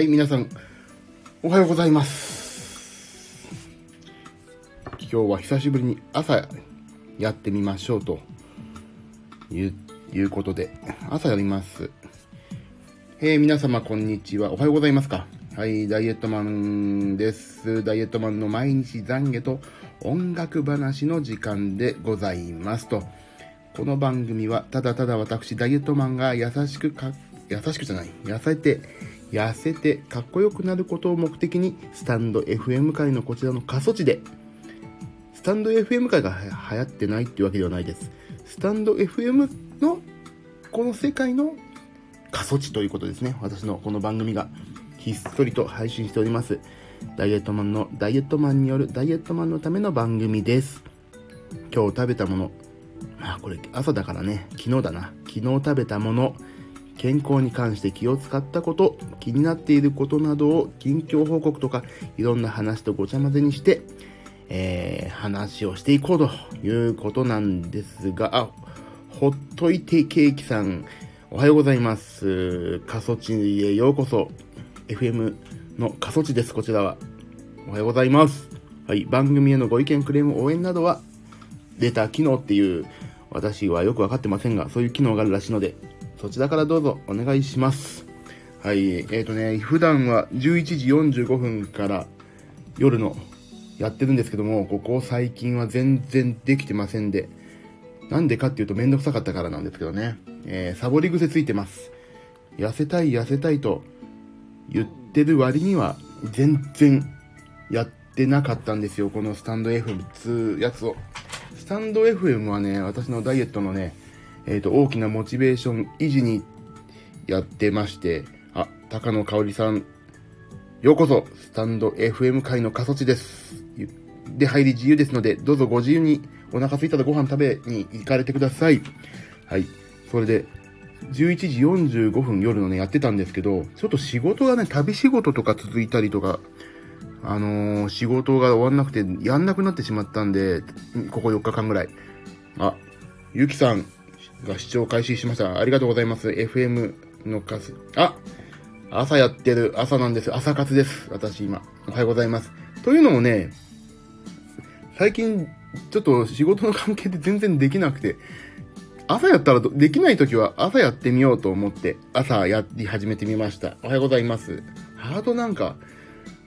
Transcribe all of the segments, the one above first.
はい、皆さん、おはようございます。今日は久しぶりに朝やってみましょうということで、朝やります。えー、皆様こんにちは。おはようございますか。はい、ダイエットマンです。ダイエットマンの毎日懺悔と音楽話の時間でございますと。この番組はただただ私ダイエットマンが優しくか、優しくじゃない、痩せて、痩せてかっこよくなることを目的にスタンド FM 界のこちらの過疎地でスタンド FM 界が流行ってないっていうわけではないです。スタンド FM のこの世界の過疎地ということですね。私のこの番組がひっそりと配信しております。ダイエットマンのダイエットマンによるダイエットマンのための番組です。今日食べたもの。まあこれ朝だからね。昨日だな。昨日食べたもの。健康に関して気を使ったこと、気になっていることなどを近況報告とか、いろんな話とごちゃ混ぜにして、えー、話をしていこうということなんですが、あ、ほっといてケーキさん、おはようございます。過疎地へようこそ。FM の過疎地です、こちらは。おはようございます。はい、番組へのご意見、クレーム、応援などは、レタ機能っていう、私はよくわかってませんが、そういう機能があるらしいので、そちらからどうぞお願いします。はい、えっ、ー、とね、普段は11時45分から夜のやってるんですけども、ここ最近は全然できてませんで、なんでかっていうとめんどくさかったからなんですけどね、えー、サボり癖ついてます。痩せたい痩せたいと言ってる割には全然やってなかったんですよ、このスタンド FM つやつを。スタンド FM はね、私のダイエットのね、えっ、ー、と、大きなモチベーション維持にやってまして、あ、高野香織さん、ようこそ、スタンド FM 界の過疎地です。で、入り自由ですので、どうぞご自由にお腹空いたらご飯食べに行かれてください。はい。それで、11時45分夜のね、やってたんですけど、ちょっと仕事がね、旅仕事とか続いたりとか、あのー、仕事が終わんなくて、やんなくなってしまったんで、ここ4日間ぐらい。あ、ゆきさん、が視聴開始しました。ありがとうございます。FM の数。あ朝やってる。朝なんです。朝活です。私今。おはようございます。というのもね、最近、ちょっと仕事の関係で 全然できなくて、朝やったらできない時は朝やってみようと思って、朝やり始めてみました。おはようございます。ハートなんか、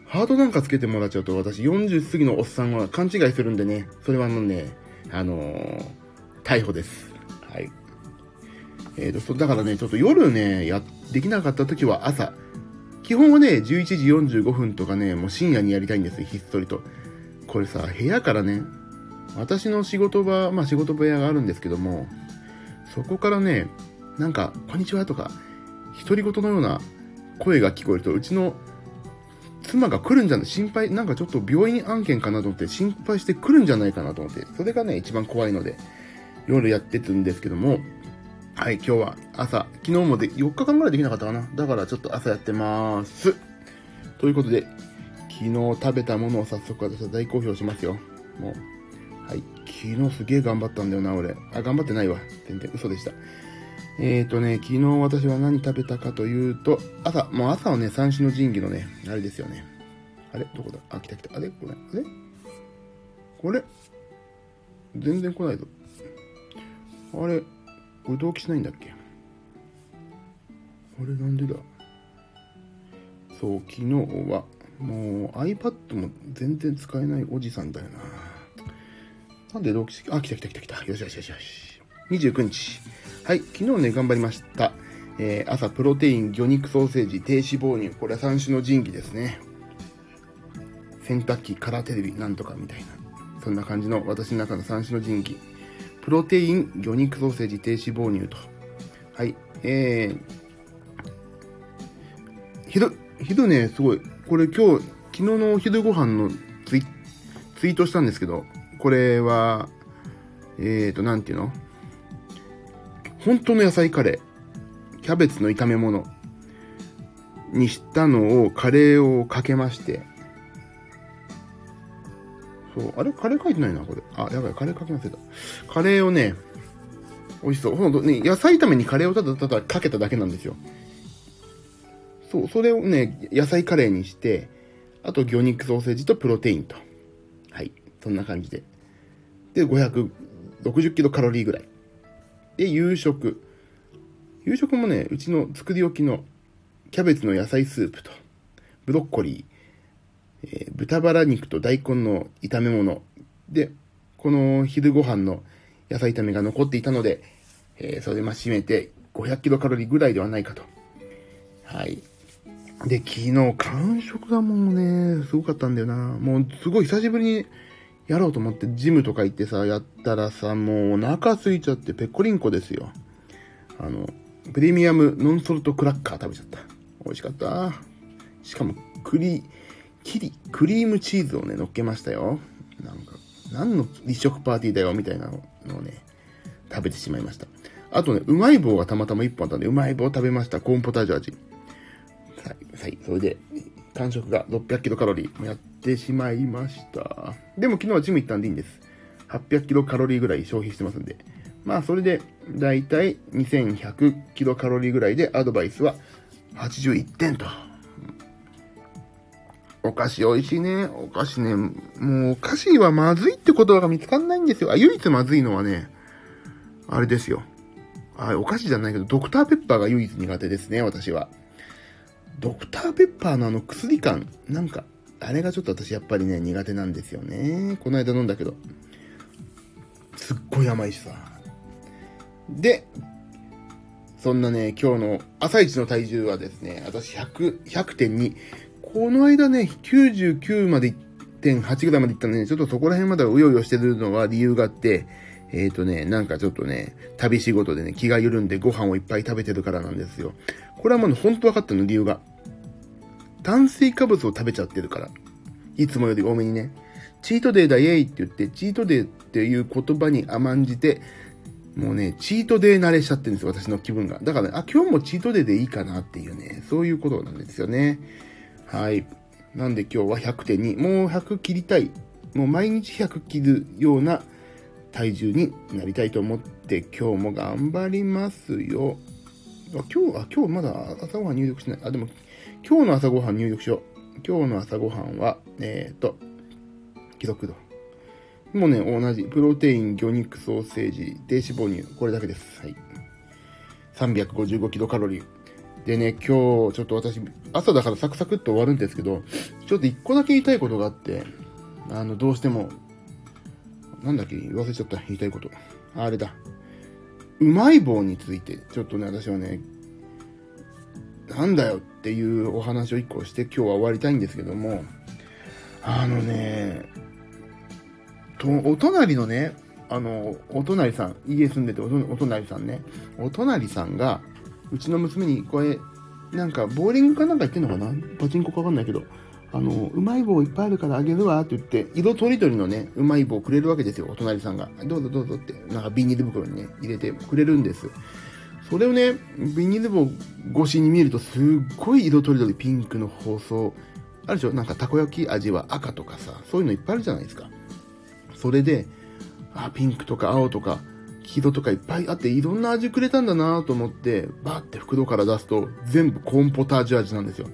ハートなんかつけてもらっちゃうと私40過ぎのおっさんは勘違いするんでね、それはもうね、あのー、逮捕です。はい。えーと、だからね、ちょっと夜ね、や、できなかった時は朝。基本はね、11時45分とかね、もう深夜にやりたいんですよ、ひっそりと。これさ、部屋からね、私の仕事場、まあ仕事部屋があるんですけども、そこからね、なんか、こんにちはとか、独り言のような声が聞こえると、うちの妻が来るんじゃない、心配、なんかちょっと病院案件かなと思って心配して来るんじゃないかなと思って、それがね、一番怖いので、夜やってるんですけども、はい、今日は朝、昨日もで4日間ぐらいできなかったかな。だからちょっと朝やってまーす。ということで、昨日食べたものを早速私は大好評しますよ。もう。はい。昨日すげえ頑張ったんだよな、俺。あ、頑張ってないわ。全然嘘でした。えーとね、昨日私は何食べたかというと、朝、もう朝はね、三種の神器のね、あれですよね。あれ？どこだ？あ、来た来た。あれ？これ？あれ？これ？全然来ないぞ。あれ？これ同期しないんだっけ？あれなんでだ？そう、昨日は、もう iPad も全然使えないおじさんだよな。なんで同期して、あ、来た来た来た来た。よしよしよしよし。29日。はい、昨日ね、頑張りました。えー、朝、プロテイン、魚肉ソーセージ、低脂肪乳。これは三種の神器ですね。洗濯機、カラーテレビ、なんとかみたいな。そんな感じの私の中の三種の神器。プロテイン、魚肉ソーセージ、低脂肪乳と。はい。えー、昼、昼ね、すごい。これ今日、昨日のお昼ご飯のツイツイートしたんですけど、これは、えーと、なんていうの？本当の野菜カレー。キャベツの炒め物にしたのを、カレーをかけまして、そう。あれカレー書いてないな、これ。あ、やばい、カレー書き忘れた。カレーをね、美味しそう。ほんとね、野菜炒めにカレーをただただかけただけなんですよ。そう、それをね、野菜カレーにして、あと魚肉ソーセージとプロテインと。はい。そんな感じで。で、560キロカロリーぐらい。で、夕食。夕食もね、うちの作り置きのキャベツの野菜スープと、ブロッコリー、えー、豚バラ肉と大根の炒め物。で、この昼ご飯の野菜炒めが残っていたので、えー、それま締めて500キロカロリーぐらいではないかと。はい。で、昨日、完食がもうね、すごかったんだよな。もう、すごい久しぶりにやろうと思って、ジムとか行ってさ、やったらさ、もうお腹空いちゃってペッコリンコですよ。あの、プレミアムノンソルトクラッカー食べちゃった。美味しかった。しかも、クリ、キリ、クリームチーズをね、乗っけましたよ。なんか、何の立食パーティーだよ、みたいなのをね、食べてしまいました。あとね、うまい棒がたまたま1本あったんで、うまい棒食べました。コーンポタージュ味。はい、はいそれで、完食が600キロカロリーやってしまいました。でも昨日はジム行ったんでいいんです。800キロカロリーぐらい消費してますんで。まあそれで、だいたい2100キロカロリーぐらいでアドバイスは81点と。お菓子美味しいね。お菓子ね、もうお菓子はまずいって言葉が見つかんないんですよ。あ、唯一まずいのはね、あれですよ。あ、お菓子じゃないけど、ドクターペッパーが唯一苦手ですね、私は。ドクターペッパーのあの薬感、なんか、あれがちょっと私やっぱりね、苦手なんですよね。この間飲んだけど。すっごい甘いしさ。で、そんなね、今日の朝一の体重はですね、私100、100.2。この間ね、99まで1.8ぐらいまでいったので、ね、ちょっとそこら辺までうようよしてるのは理由があって、えっ、ー、とね、なんかちょっとね、旅仕事でね、気が緩んでご飯をいっぱい食べてるからなんですよ。これはもう本当分かったの、理由が。炭水化物を食べちゃってるから。いつもより多めにね。チートデーだイエイって言って、チートデーっていう言葉に甘んじて、もうね、チートデー慣れしちゃってるんですよ、私の気分が。だからね、あ、今日もチートデーでいいかなっていうね、そういうことなんですよね。はい。なんで今日は100.2。もう100切りたい。もう毎日100切るような体重になりたいと思って今日も頑張りますよ。あ、今日、あ、今日まだ朝ごはん入力しない。あ、でも、今日の朝ごはん入力しよう。今日の朝ごはんは、えっ、ー、と、既読度。もうね、同じ。プロテイン、魚肉ソーセージ、低脂肪乳。これだけです。はい。355キロカロリー。でね、今日、ちょっと私、朝だからサクサクっと終わるんですけど、ちょっと一個だけ言いたいことがあって、あの、どうしてもなんだっけ忘れちゃった。言いたいこと。あれだ。うまい棒について、ちょっとね、私はね、なんだよっていうお話を一個して今日は終わりたいんですけども、あのね、と、お隣のね、あの、お隣さん、家住んでてお隣さんね、お隣さんが、うちの娘に、これ、なんか、ボーリングかなんか言ってんのかな？パチンコかわかんないけど、あの、うまい棒いっぱいあるからあげるわって言って、色とりどりのね、うまい棒くれるわけですよ、お隣さんが。どうぞどうぞって、なんかビニール袋にね、入れてくれるんです。それをね、ビニール棒越しに見ると、すっごい色とりどりピンクの包装。あるでしょ？なんかたこ焼き味は赤とかさ、そういうのいっぱいあるじゃないですか。それで、あ、ピンクとか青とか、黄色とかいっぱいあって、いろんな味くれたんだなと思って、バーって袋から出すと、全部コーンポタージュ味なんですよ。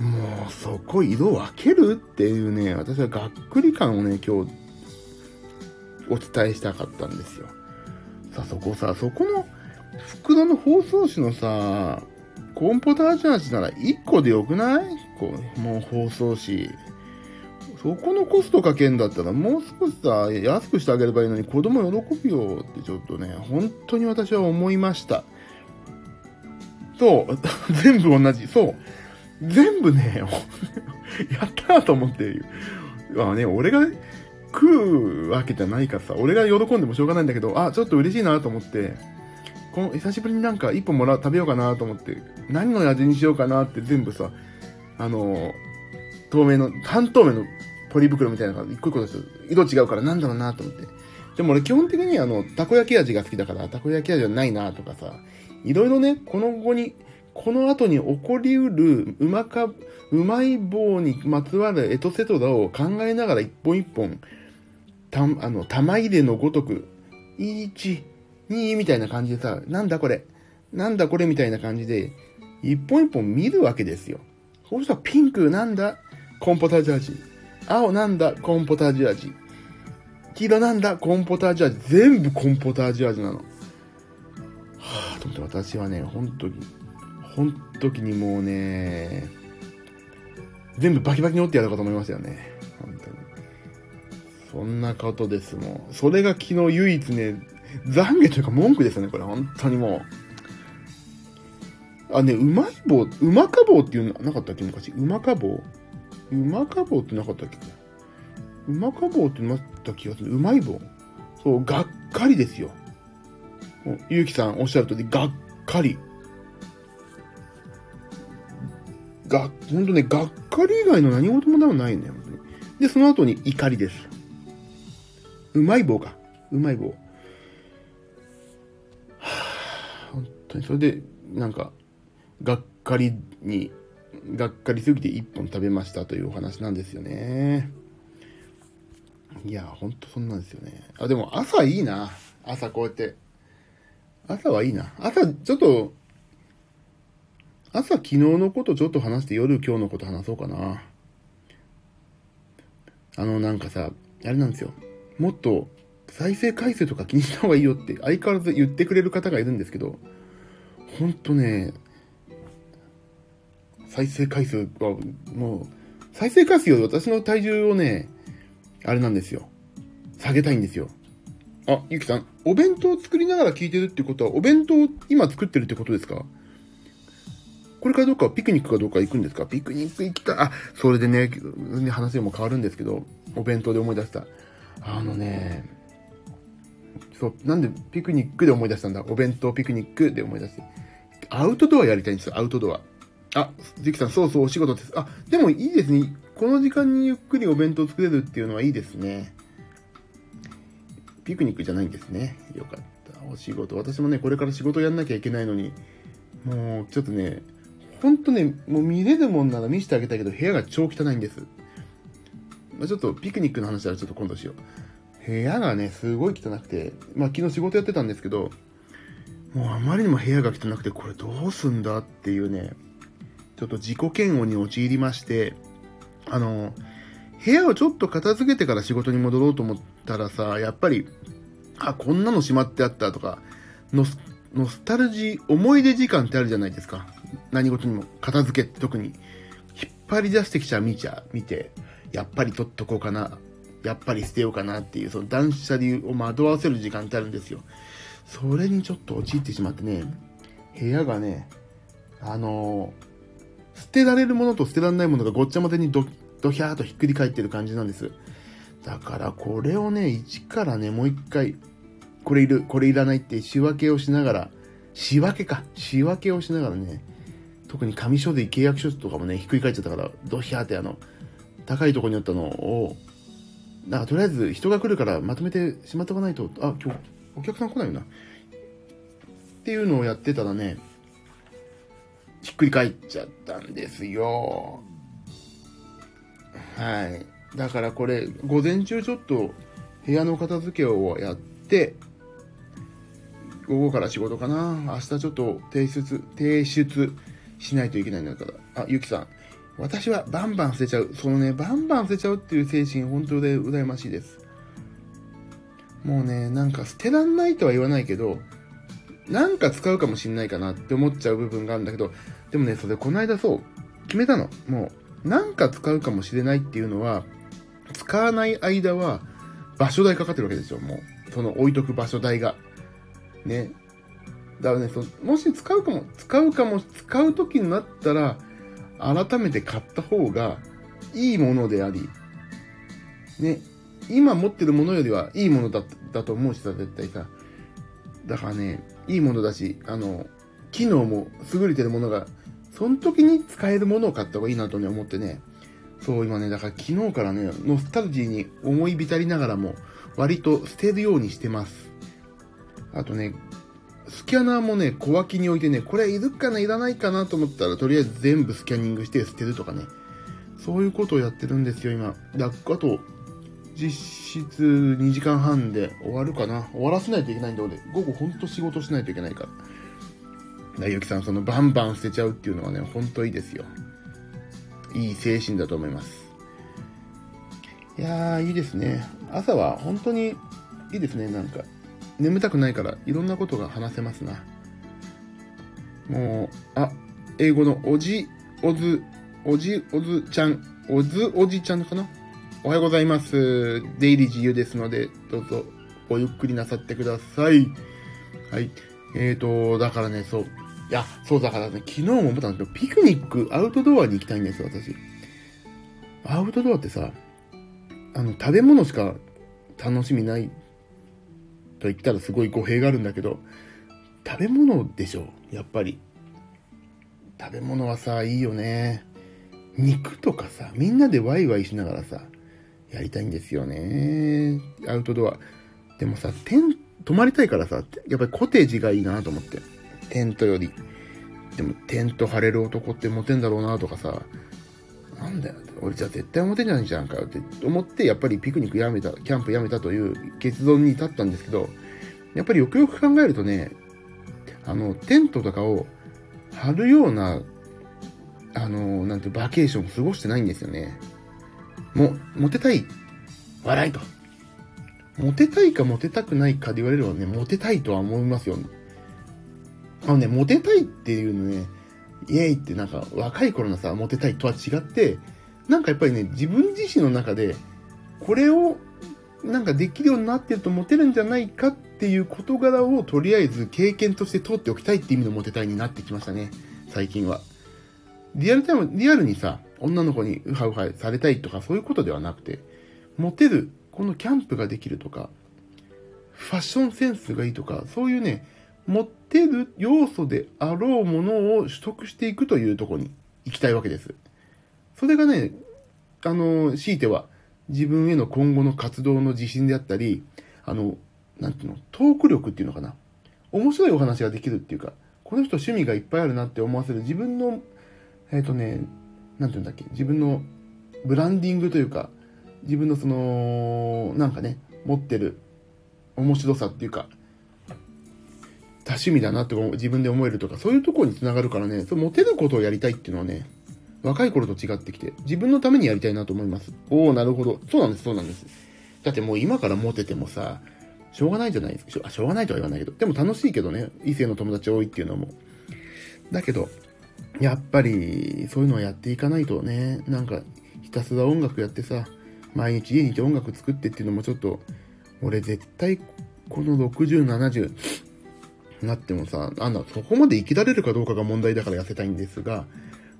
もうそこ色分けるっていうね、私はがっくり感をね、今日お伝えしたかったんですよ。さあそこさ、そこの袋の包装紙のさ、コーンポタージュ味なら1個でよくない？こうもう包装紙。そこのコストかけんだったらもう少しさ、安くしてあげればいいのに子供喜ぶよってちょっとね、本当に私は思いました。そう、全部同じ。そう。全部ね、やったーと思ってる、まあね、俺が食うわけじゃないからさ、俺が喜んでもしょうがないんだけど、あ、ちょっと嬉しいなと思って、この久しぶりになんか一本もらう、食べようかなと思って、何の味にしようかなって全部さ、あの、透明の、半透明のポリ袋みたいなのが一個一個です色違うからなんだろうなと思って。でも俺基本的にあの、たこ焼き味が好きだから、たこ焼き味はないなとかさ、いろいろね、この後にこの後に起こりうるうまか、うまい棒にまつわるエトセトラを考えながら一本一本、た、あの、玉入れのごとく、1、2みたいな感じでさ、なんだこれ、なんだこれみたいな感じで一本一本見るわけですよ。そうしたらピンクなんだ？コンポタージュ味。青なんだコーンポタージュ味。黄色なんだコーンポタージュ味。全部コーンポタージュ味なの。はぁ、と思って私はね、本当に、本時にもうね、全部バキバキに折ってやろうかと思いましたよね。本当に。そんなことですもん。それが昨日唯一ね、懺悔というか文句ですよね、これ。本当にもう。あ、ね、うまい棒、うまか棒っていうのなかったっけ？昔。うまか棒？うまか棒ってなかったっけ？うまか棒ってなった気がする。うまい棒そう、がっかりですよ。ゆうきさんおっしゃる通り、がっかり。が、ほんとね、がっかり以外の何事もないね。で、その後に怒りです。うまい棒か。うまい棒。はあ、本当に、それで、なんか、がっかりに、がっかりすぎて一本食べましたというお話なんですよね。いや、ほんとそんなんですよね。あ、でも朝いいな。朝こうやって。朝はいいな。朝、ちょっと、朝昨日のことちょっと話して夜今日のこと話そうかな。あの、なんかさ、あれなんですよ。もっと再生回数とか気にした方がいいよって相変わらず言ってくれる方がいるんですけど、ほんとね、再生回数はもう、再生回数より私の体重をね、あれなんですよ。下げたいんですよ。あ、ゆきさん、お弁当作りながら聞いてるってことは、お弁当今作ってるってことですか？これからどうかピクニックかどうか行くんですか？ピクニック行きた。あ、それでね、話も変わるんですけど、お弁当で思い出した。あのね、そう、なんでピクニックで思い出したんだ？お弁当ピクニックで思い出して。アウトドアやりたいんですよ、アウトドア。あ、ジキさん、そうそう、お仕事です。あ、でもいいですね。この時間にゆっくりお弁当作れるっていうのはいいですね。ピクニックじゃないんですね。よかった。お仕事。私もね、これから仕事やんなきゃいけないのに、もう、ちょっとね、ほんとね、もう見れるもんなら見せてあげたいけど、部屋が超汚いんです。まあ、ちょっとピクニックの話はちょっと今度しよう。部屋がね、すごい汚くて、まあ昨日仕事やってたんですけど、もうあまりにも部屋が汚くて、これどうすんだっていうね、ちょっと自己嫌悪に陥りまして、あの、部屋をちょっと片付けてから仕事に戻ろうと思ったらさ、やっぱり、あ、こんなのしまってあったとか、ノスノスタルジー、思い出時間ってあるじゃないですか。何事にも。片付けって特に。引っ張り出してきちゃう見ちゃ、見て、やっぱり取っとこうかな、やっぱり捨てようかなっていう、その断捨離を惑わせる時間ってあるんですよ。それにちょっと陥ってしまってね、部屋がね、あのー、捨てられるものと捨てられないものがごっちゃ混ぜにドドヒャーとひっくり返ってる感じなんです。だからこれをね、一からね、もう一回、これいる、これいらないって仕分けをしながら、仕分けか、仕分けをしながらね、特に紙書類契約書とかもね、ひっくり返っちゃったから、ドヒャーってあの、高いとこにあったのを、なんかとりあえず人が来るからまとめてしまっておかないと、あ、今日お客さん来ないよな。っていうのをやってたらね、っくり返っちゃったんですよ。はい。だからこれ、午前中ちょっと部屋の片付けをやって、午後から仕事かな。明日ちょっと提出、提出しないといけないんだから。あ、ゆきさん。私はバンバン捨てちゃう。そのね、バンバン捨てちゃうっていう精神、本当で羨ましいです。もうね、なんか捨てらんないとは言わないけど、なんか使うかもしんないかなって思っちゃう部分があるんだけど、でもね、それこの間そう、決めたの。もう、なんか使うかもしれないっていうのは、使わない間は、場所代かかってるわけですよ、もう。その置いとく場所代が。ね。だからね、そもし使うかも、使うかも、使う時になったら、改めて買った方がいいものであり、ね、今持ってるものよりはいいものだだと思うしさ、絶対さ。だからね、いいものだし、あの、機能も優れてるものが、その時に使えるものを買った方がいいなとね、思ってね。そう、今ね、だから昨日からね、ノスタルジーに思い浸りながらも、割と捨てるようにしてます。あとね、スキャナーもね、小脇に置いてね、これいるかないらないかなと思ったら、とりあえず全部スキャニングして捨てるとかね。そういうことをやってるんですよ、今。で、あと、実質2時間半で終わるかな。終わらせないといけないんで、俺、午後ほんと仕事しないといけないから。だゆきさん、そのバンバン捨てちゃうっていうのはね、ほんといいですよ。いい精神だと思います。いやー、いいですね。朝は本当にいいですね、なんか。眠たくないから、いろんなことが話せますな。もう、あ、英語のおじ、おず、おじ、おずちゃん、おずおじちゃんかな？おはようございます。出入り自由ですので、どうぞごゆっくりなさってください。はい。えーと、だからね、そう。や、そうだからね、昨日も思ったんですけど、ピクニック、アウトドアに行きたいんですよ、私。アウトドアってさ、あの、食べ物しか楽しみないと言ったらすごい語弊があるんだけど、食べ物でしょ、やっぱり。食べ物はさ、いいよね。肉とかさ、みんなでワイワイしながらさ、やりたいんですよね。アウトドア。でもさ、テン、泊まりたいからさ、やっぱりコテージがいいなと思って。テントより。でも、テント張れる男ってモテんだろうなとかさ、なんだよ、俺じゃ絶対モテないじゃんかよって思って、やっぱりピクニックやめた、キャンプやめたという結論に至ったんですけど、やっぱりよくよく考えるとね、あの、テントとかを張るような、あの、なんてバケーションを過ごしてないんですよね。も、モテたい。笑いと。モテたいかモテたくないかで言われればね、モテたいとは思いますよ。あのね、モテたいっていうのね、イエイってなんか若い頃のさ、モテたいとは違って、なんかやっぱりね、自分自身の中で、これをなんかできるようになってるとモテるんじゃないかっていう事柄をとりあえず経験として通っておきたいって意味のモテたいになってきましたね。最近は。リアルタイム、リアルにさ、女の子にウハウハされたいとかそういうことではなくて、モテる、このキャンプができるとか、ファッションセンスがいいとか、そういうね、持ってる要素であろうものを取得していくというところに行きたいわけです。それがね、あの、強いては自分への今後の活動の自信であったり、あの、なんていうの、トーク力っていうのかな。面白いお話ができるっていうか、この人趣味がいっぱいあるなって思わせる自分の、えっ、ー、とね、なんていうんだっけ、自分のブランディングというか、自分のその、なんかね、持ってる面白さっていうか、多趣味だなって自分で思えるとか、そういうところにつながるからね、そモテることをやりたいっていうのはね、若い頃と違ってきて、自分のためにやりたいなと思います。おおなるほど。そうなんです、そうなんです。だってもう今からモテてもさ、しょうがないじゃないですか。しょうがないとは言わないけど。でも楽しいけどね、異性の友達多いっていうのも。だけど、やっぱり、そういうのはやっていかないとね、なんか、ひたすら音楽やってさ、毎日家にいて音楽作ってっていうのもちょっと、俺絶対、この60、70、なってもさ、あの、そこまで生きられるかどうかが問題だから痩せたいんですが、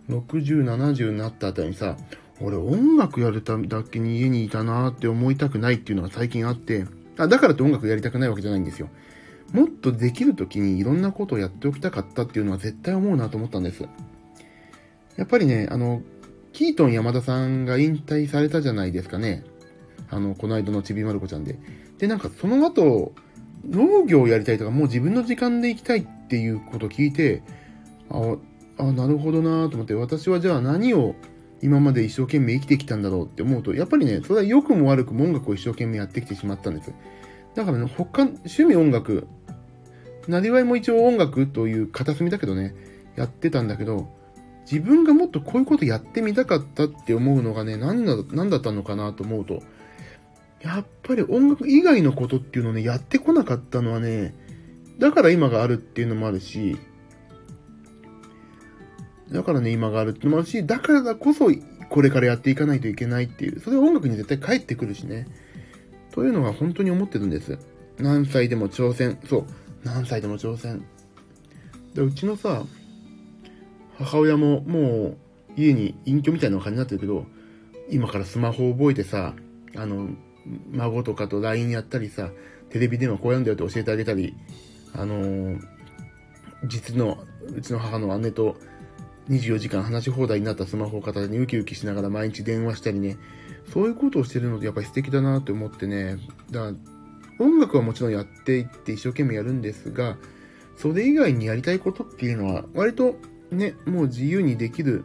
60、70になったあたりにさ、俺音楽やるただけに家にいたなって思いたくないっていうのが最近あって、あだからって音楽やりたくないわけじゃないんですよ。もっとできる時にいろんなことをやっておきたかったっていうのは絶対思うなと思ったんです。やっぱりね、あの、キートン山田さんが引退されたじゃないですかね。あの、この間のちびまる子ちゃんで。で、なんかその後、農業をやりたいとか、もう自分の時間で行きたいっていうことを聞いて、あ、あなるほどなと思って、私はじゃあ何を今まで一生懸命生きてきたんだろうって思うと、やっぱりね、それは良くも悪くも音楽を一生懸命やってきてしまったんです。だからね、他、趣味音楽、なりわいも一応音楽という片隅だけどね、やってたんだけど、自分がもっとこういうことやってみたかったって思うのがね、何だ何だったのかなと思うと、やっぱり音楽以外のことっていうのをね、やってこなかったのはね、だから今があるっていうのもあるし、だからね、今があるっていうのもあるし、だからこそ、これからやっていかないといけないっていう、それは音楽に絶対返ってくるしね。というのは本当に思ってるんです。何歳でも挑戦。そう。何歳でも挑戦。で、うちのさ、母親ももう家に隠居みたいな感じになってるけど、今からスマホを覚えてさ、あの、孫とかと LINE やったりさ、テレビ電話こうやるんだよって教えてあげたり、あのー、実の、うちの母の姉と24時間話し放題になったスマホを片手にウキウキしながら毎日電話したりね、そういうことをしてるのってやっぱり素敵だなって思ってね、だから音楽はもちろんやっていって一生懸命やるんですが、それ以外にやりたいことっていうのは割とね、もう自由にできる。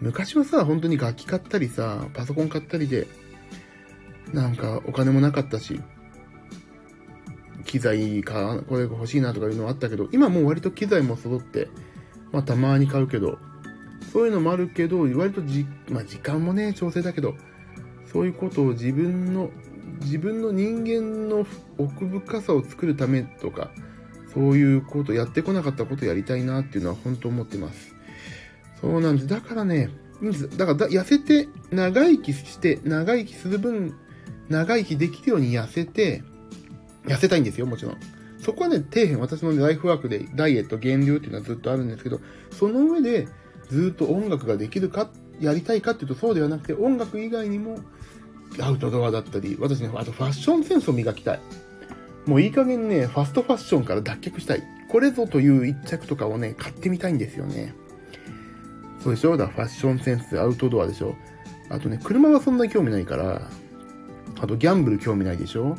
昔はさ、本当に楽器買ったりさ、パソコン買ったりで、なんかお金もなかったし、機材か、これ欲しいなとかいうのはあったけど、今もう割と機材も揃って、まあたまに買うけど、そういうのもあるけど、割とじ、まあ時間もね、調整だけど、そういうことを自分の、自分の人間の奥深さを作るためとか、そういうこと、やってこなかったことをやりたいなっていうのは本当思ってます。そうなんです。だからね、だから痩せて、長生きして、長生きする分、長生きできるように痩せて、痩せたいんですよ、もちろん。そこはね、底辺、私の、ライフワークでダイエット、減量っていうのはずっとあるんですけど、その上で、ずっと音楽ができるか、やりたいかっていうとそうではなくて、音楽以外にも、アウトドアだったり、私ね、あとファッションセンスを磨きたい。もういい加減ね、ファストファッションから脱却したい。これぞという一着とかをね、買ってみたいんですよね。そうでしょ？だからファッションセンス、アウトドアでしょ？あとね、車はそんなに興味ないから、あとギャンブル興味ないでしょ？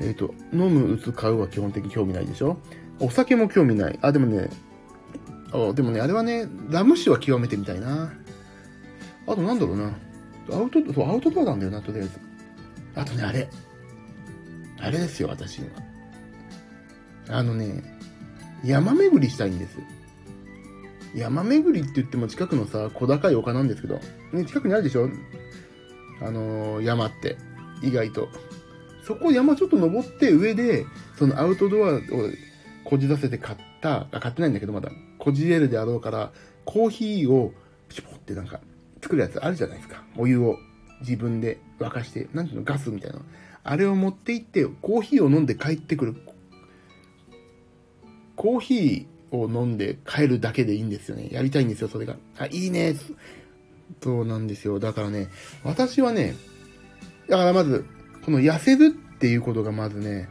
えっ、ー、と、飲む、打つ、買うは基本的に興味ないでしょ？お酒も興味ない。あ、でもね、あでもね、あれはね、ラム酒は極めてみたいな。あとなんだろうな。アウト、そう、アウトドアなんだよな、とりあえず。あとね、あれ。あれですよ、私今。あのね、山巡りしたいんです。山巡りって言っても近くのさ、小高い丘なんですけど、ね、近くにあるでしょ？あのー、山って、意外と。そこ山ちょっと登って上で、そのアウトドアをこじ出せて買った、あ、買ってないんだけどまだ、こじれるであろうから、コーヒーを、シュポってなんか、作るやつあるじゃないですか。お湯を自分で沸かして、なんていうの、ガスみたいな。あれを持って行って、コーヒーを飲んで帰ってくる。コーヒーを飲んで帰るだけでいいんですよね。やりたいんですよ、それが。あ、いいね。そうなんですよ。だからね、私はね、だからまず、この痩せるっていうことがまずね、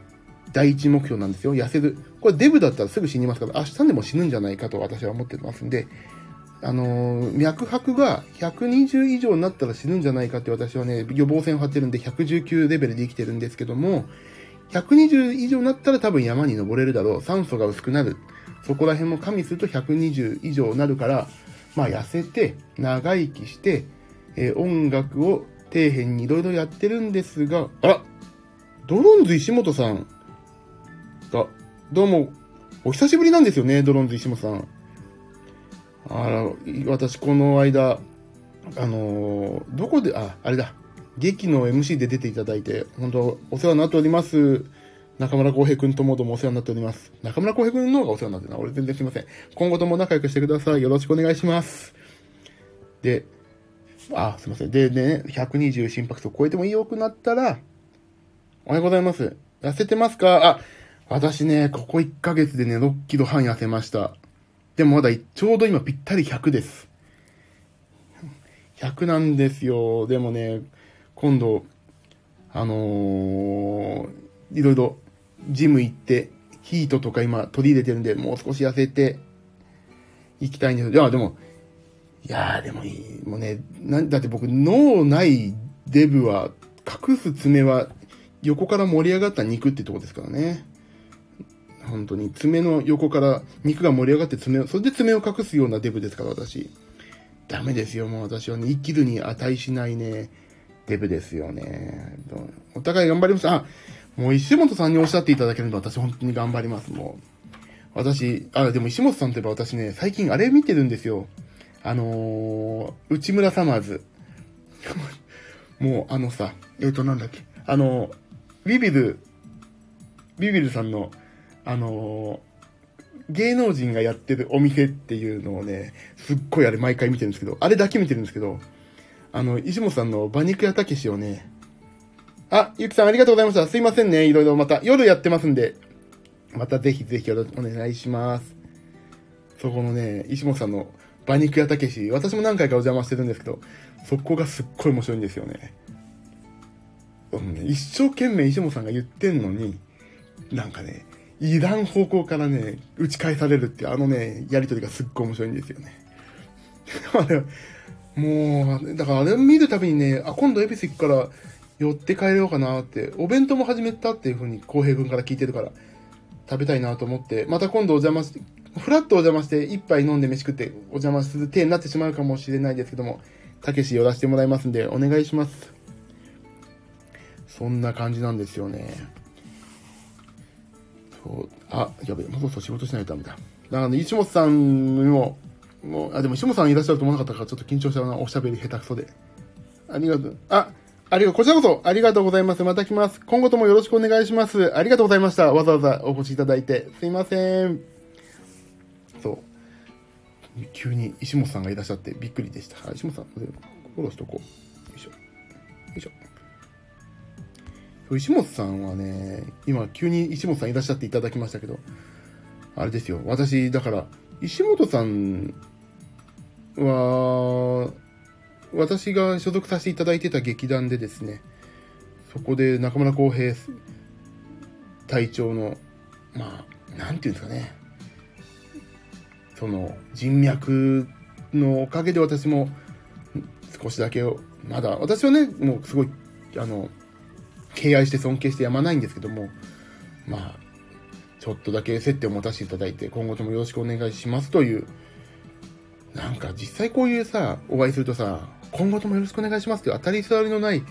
第一目標なんですよ。痩せる。これデブだったらすぐ死にますから、明日でも死ぬんじゃないかと私は思ってますんで、あのー、脈拍が120以上になったら死ぬんじゃないかって私はね、予防線を張ってるんで119レベルで生きてるんですけども、120以上になったら多分山に登れるだろう。酸素が薄くなる。そこら辺も加味すると120以上になるから、まあ痩せて、長生きして、えー、音楽を底辺にいろいろやってるんですが、あらドロンズ石本さんが、どうも、お久しぶりなんですよね、ドロンズ石本さん。あら、私この間、あのー、どこで、あ、あれだ、劇の MC で出ていただいて、本当お世話になっております。中村浩平君ともどもお世話になっております。中村浩平君の方がお世話になってるな。俺全然すいません。今後とも仲良くしてください。よろしくお願いします。で、あ、すいません。で、ね、120心拍数を超えても良くなったら、おはようございます。痩せてますか？あ、私ね、ここ1ヶ月でね、6キロ半痩せました。でもまだちょうど今ぴったり100です。100なんですよ。でもね、今度、あのー、いろいろジム行って、ヒートとか今取り入れてるんで、もう少し痩せていきたいんですいや、でも、いやーでもいい。もうね、なだって僕、脳ないデブは、隠す爪は、横から盛り上がった肉ってとこですからね。本当に、爪の横から肉が盛り上がって爪を、それで爪を隠すようなデブですから、私。ダメですよ、もう私はね、生きるに値しないね、デブですよね。お互い頑張ります。あ、もう石本さんにおっしゃっていただけると私本当に頑張ります、もう。私、あ、でも石本さんといえば私ね、最近あれ見てるんですよ。あのー、内村サマーズ。もう、あのさ、えっ、ー、と、なんだっけ。あのー、ビビル、ビビルさんの、あのー、芸能人がやってるお店っていうのをね、すっごいあれ毎回見てるんですけど、あれだけ見てるんですけど、あの、石本さんの馬肉屋たけしをね、あ、ゆきさんありがとうございました。すいませんね。いろいろまた夜やってますんで、またぜひぜひよろしくお願いします。そこのね、石本さんの馬肉屋たけし、私も何回かお邪魔してるんですけど、そこがすっごい面白いんですよね。うん、一生懸命石本さんが言ってんのに、なんかね、いらん方向からね、打ち返されるっていう、あのね、やりとりがすっごい面白いんですよね。もう、だからあれを見るたびにね、あ、今度恵比寿行くから寄って帰ろうかなって、お弁当も始めたっていう風に浩平君から聞いてるから、食べたいなと思って、また今度お邪魔し、ふらっとお邪魔して一杯飲んで飯食ってお邪魔する手になってしまうかもしれないですけども、たけし寄らせてもらいますんで、お願いします。そんな感じなんですよね。そう、あ、やべえ、もうそろそ仕事しないとダメだ。だからね、石本さんにも、もう、あ、でも石本さんいらっしゃると思わなかったから、ちょっと緊張したな、おしゃべり下手くそで。ありがとう。あ、ありがとう。こちらこそ、ありがとうございます。また来ます。今後ともよろしくお願いします。ありがとうございました。わざわざお越しいただいて。すいません。そう。急に石本さんがいらっしゃってびっくりでした。石本さん、フォローしとこう。よいしょ。よいしょ。石本さんはね、今急に石本さんいらっしゃっていただきましたけど、あれですよ。私、だから、石本さんは、私が所属させていただいてた劇団でですね、そこで中村浩平隊長の、まあ、なんていうんですかね、その人脈のおかげで私も少しだけまだ、私はね、もうすごい、あの、敬愛して尊敬してやまないんですけども、まあ、ちょっとだけ接点を持たせていただいて、今後ともよろしくお願いしますという、なんか実際こういうさ、お会いするとさ、今後ともよろしくお願いしますって当たり障りのない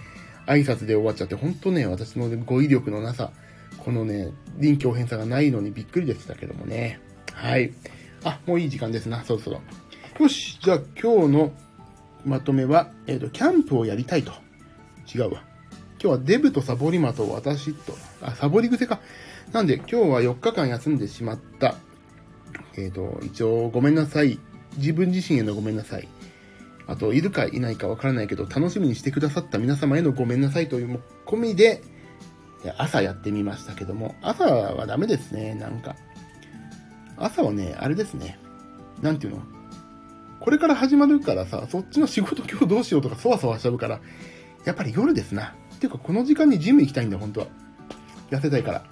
挨拶で終わっちゃって、本当ね、私の語彙力のなさ、このね、臨機応変さがないのにびっくりでしたけどもね。はい。あ、もういい時間ですな、そろそろ。よし、じゃあ今日のまとめは、えっ、ー、と、キャンプをやりたいと。違うわ。今日はデブとサボりマと私と、あ、サボり癖か。なんで今日は4日間休んでしまった。えっ、ー、と、一応ごめんなさい。自分自身へのごめんなさい。あと、いるかいないかわからないけど、楽しみにしてくださった皆様へのごめんなさいという込みで、朝やってみましたけども、朝はダメですね、なんか。朝はね、あれですね。なんていうの？これから始まるからさ、そっちの仕事今日どうしようとかそわそわしちゃうから、やっぱり夜ですな。ていうか、この時間にジム行きたいんだ、本当は。痩せたいから。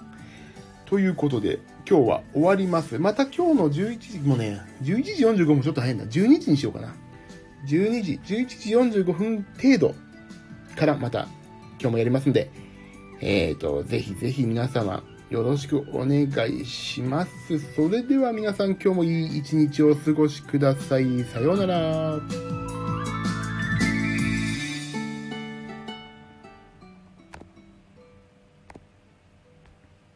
ということで、今日は終わります。また今日の11時もね、11時45もちょっと早いんだ。12時にしようかな。12時、11時45分程度からまた今日もやりますんで、えっ、ー、と、ぜひぜひ皆様よろしくお願いします。それでは皆さん今日もいい一日をお過ごしください。さようなら。